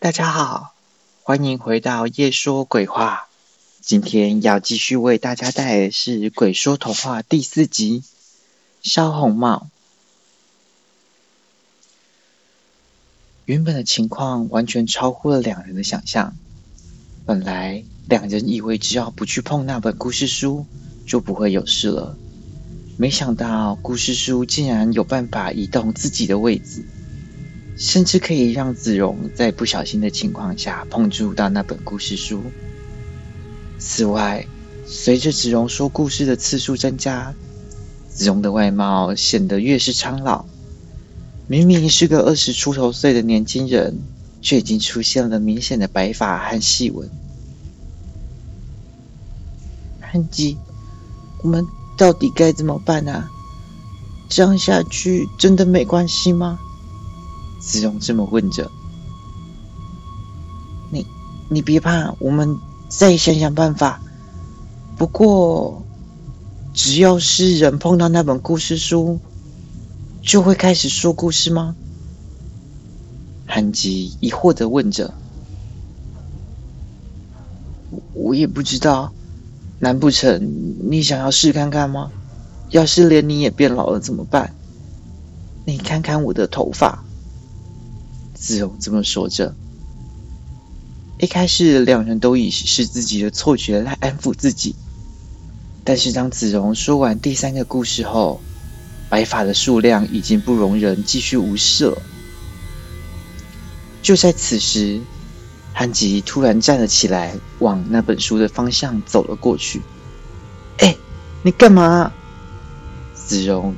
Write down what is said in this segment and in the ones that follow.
大家好，欢迎回到夜说鬼话。今天要继续为大家带来的是《鬼说童话》第四集《烧红帽》。原本的情况完全超乎了两人的想象。本来两人以为只要不去碰那本故事书，就不会有事了。没想到故事书竟然有办法移动自己的位置。甚至可以让子荣在不小心的情况下碰触到那本故事书。此外，随着子荣说故事的次数增加，子荣的外貌显得越是苍老。明明是个二十出头岁的年轻人，却已经出现了明显的白发和细纹。汉吉，我们到底该怎么办啊？这样下去真的没关系吗？子荣这么问着：“你，你别怕，我们再想想办法。不过，只要是人碰到那本故事书，就会开始说故事吗？”韩吉疑惑的问着：“我也不知道，难不成你想要试看看吗？要是连你也变老了怎么办？你看看我的头发。”子荣这么说着。一开始，两人都以是自己的错觉来安抚自己。但是，当子荣说完第三个故事后，白发的数量已经不容人继续无视了。就在此时，韩吉突然站了起来，往那本书的方向走了过去。“哎，你干嘛？”子荣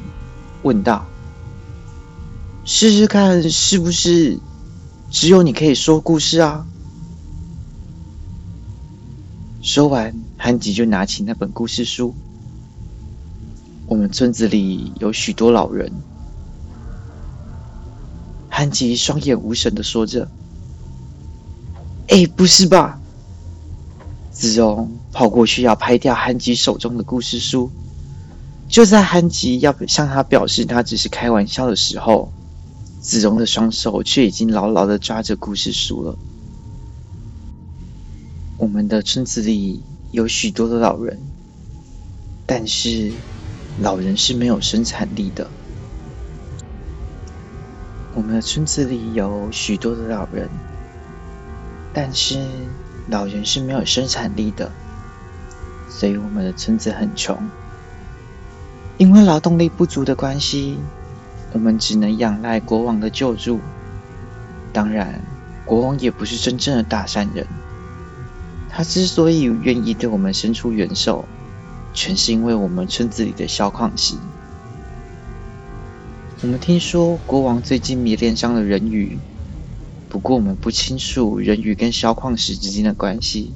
问道。“试试看，是不是？”只有你可以说故事啊！说完，韩吉就拿起那本故事书。我们村子里有许多老人。韩吉双眼无神的说着：“哎，不是吧？”子荣跑过去要拍掉韩吉手中的故事书。就在韩吉要向他表示他只是开玩笑的时候，子荣的双手却已经牢牢的抓着故事书了。我们的村子里有许多的老人，但是老人是没有生产力的。我们的村子里有许多的老人，但是老人是没有生产力的，所以我们的村子很穷。因为劳动力不足的关系。我们只能仰赖国王的救助。当然，国王也不是真正的大善人。他之所以愿意对我们伸出援手，全是因为我们村子里的小矿石。我们听说国王最近迷恋上了人鱼，不过我们不清楚人鱼跟小矿石之间的关系。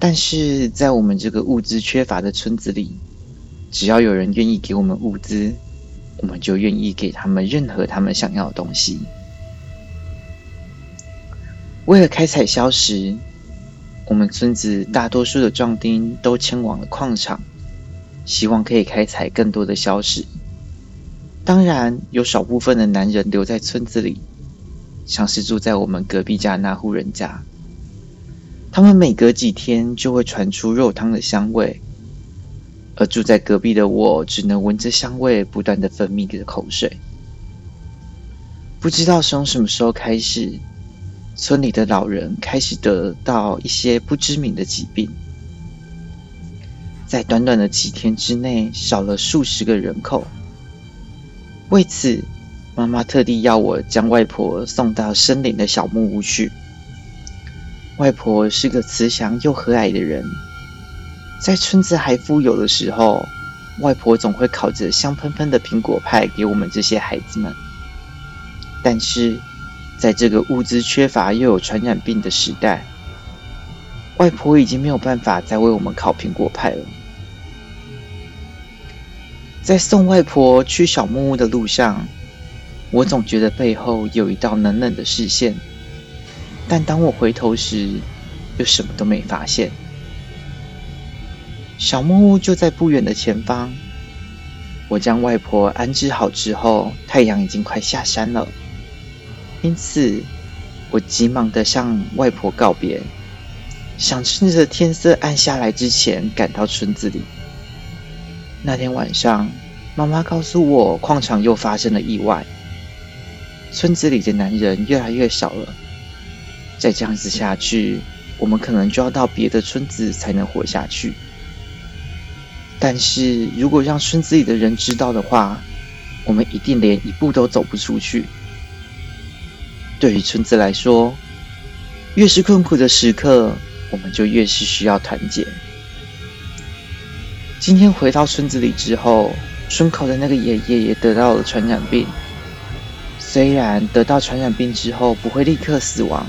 但是在我们这个物资缺乏的村子里，只要有人愿意给我们物资。我们就愿意给他们任何他们想要的东西。为了开采硝石，我们村子大多数的壮丁都迁往了矿场，希望可以开采更多的硝石。当然，有少部分的男人留在村子里，像是住在我们隔壁家那户人家，他们每隔几天就会传出肉汤的香味。而住在隔壁的我，只能闻着香味不断的分泌着口水。不知道从什么时候开始，村里的老人开始得到一些不知名的疾病，在短短的几天之内，少了数十个人口。为此，妈妈特地要我将外婆送到森林的小木屋去。外婆是个慈祥又和蔼的人。在村子还富有的时候，外婆总会烤着香喷喷的苹果派给我们这些孩子们。但是，在这个物资缺乏又有传染病的时代，外婆已经没有办法再为我们烤苹果派了。在送外婆去小木屋的路上，我总觉得背后有一道冷冷的视线，但当我回头时，又什么都没发现。小木屋就在不远的前方。我将外婆安置好之后，太阳已经快下山了，因此我急忙的向外婆告别，想趁着天色暗下来之前赶到村子里。那天晚上，妈妈告诉我，矿场又发生了意外，村子里的男人越来越少了。再这样子下去，我们可能就要到别的村子才能活下去。但是如果让村子里的人知道的话，我们一定连一步都走不出去。对于村子来说，越是困苦的时刻，我们就越是需要团结。今天回到村子里之后，村口的那个爷爷也得到了传染病。虽然得到传染病之后不会立刻死亡，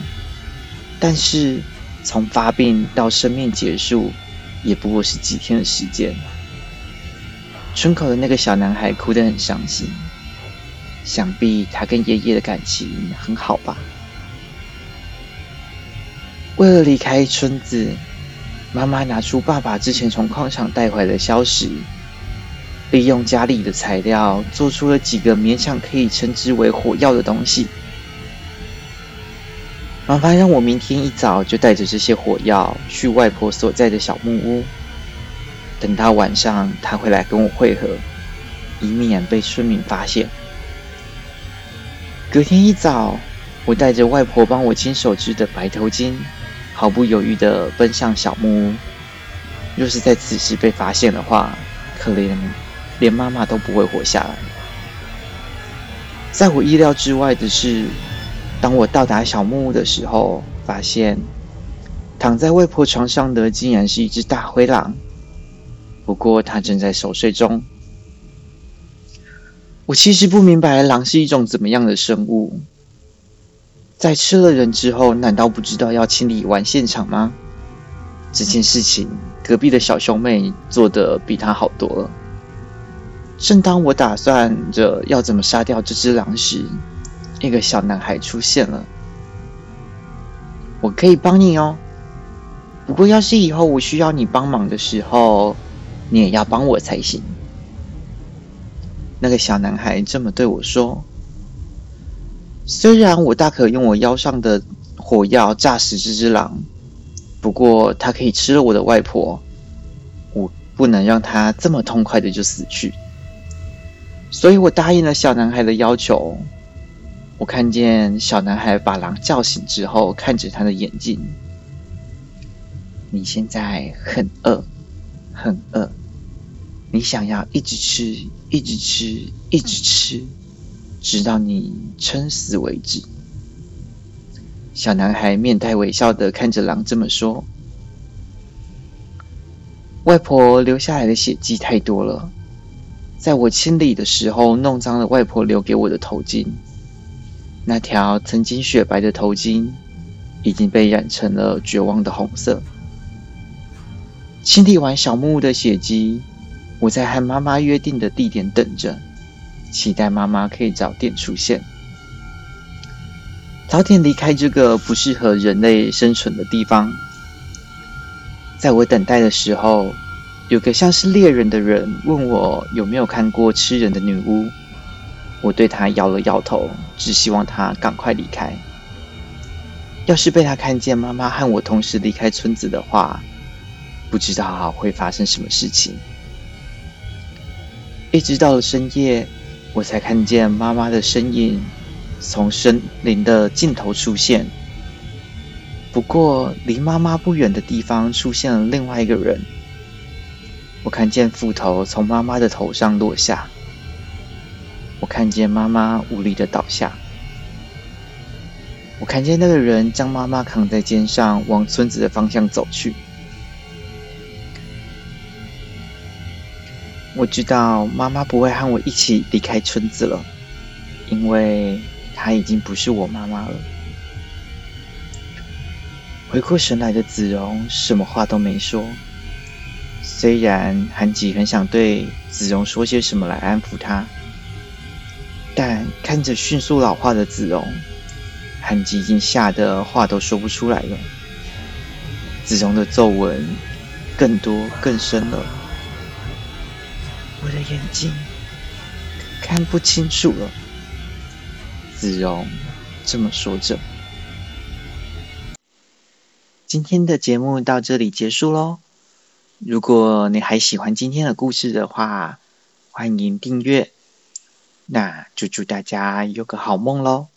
但是从发病到生命结束，也不过是几天的时间。村口的那个小男孩哭得很伤心。想必他跟爷爷的感情很好吧。为了离开村子，妈妈拿出爸爸之前从矿场带回来的硝石，利用家里的材料做出了几个勉强可以称之为火药的东西。妈妈让我明天一早就带着这些火药去外婆所在的小木屋，等到晚上他会来跟我会合，以免被村民发现。隔天一早，我带着外婆帮我亲手织的白头巾，毫不犹豫地奔向小木屋。若是在此时被发现的话，可怜连妈妈都不会活下来。在我意料之外的是，当我到达小木屋的时候，发现躺在外婆床上的竟然是一只大灰狼，不过他正在熟睡中。我其实不明白狼是一种怎么样的生物，在吃了人之后，难道不知道要清理完现场吗？这件事情，隔壁的小兄妹做的比他好多了。正当我打算着要怎么杀掉这只狼时，一个小男孩出现了。我可以帮你哦，不过要是以后我需要你帮忙的时候，你也要帮我才行。那个小男孩这么对我说：“虽然我大可用我腰上的火药炸死这只狼，不过它可以吃了我的外婆，我不能让它这么痛快的就死去。所以我答应了小男孩的要求。我看见小男孩把狼叫醒之后，看着他的眼睛：‘你现在很饿，很饿。’”你想要一直吃，一直吃，一直吃，直到你撑死为止。小男孩面带微笑的看着狼这么说：“外婆留下来的血迹太多了，在我清理的时候弄脏了外婆留给我的头巾。那条曾经雪白的头巾已经被染成了绝望的红色。清理完小木屋的血迹。”我在和妈妈约定的地点等着，期待妈妈可以早点出现，早点离开这个不适合人类生存的地方。在我等待的时候，有个像是猎人的人问我有没有看过吃人的女巫。我对他摇了摇头，只希望他赶快离开。要是被他看见妈妈和我同时离开村子的话，不知道会发生什么事情。一直到了深夜，我才看见妈妈的身影从森林的尽头出现。不过，离妈妈不远的地方出现了另外一个人。我看见斧头从妈妈的头上落下，我看见妈妈无力的倒下，我看见那个人将妈妈扛在肩上，往村子的方向走去。我知道妈妈不会和我一起离开村子了，因为她已经不是我妈妈了。回过神来的子荣什么话都没说，虽然韩吉很想对子荣说些什么来安抚他，但看着迅速老化的子荣，韩吉已经吓得话都说不出来了。子荣的皱纹更多更深了。我的眼睛看不清楚了。子荣这么说着。今天的节目到这里结束喽。如果你还喜欢今天的故事的话，欢迎订阅。那就祝大家有个好梦喽。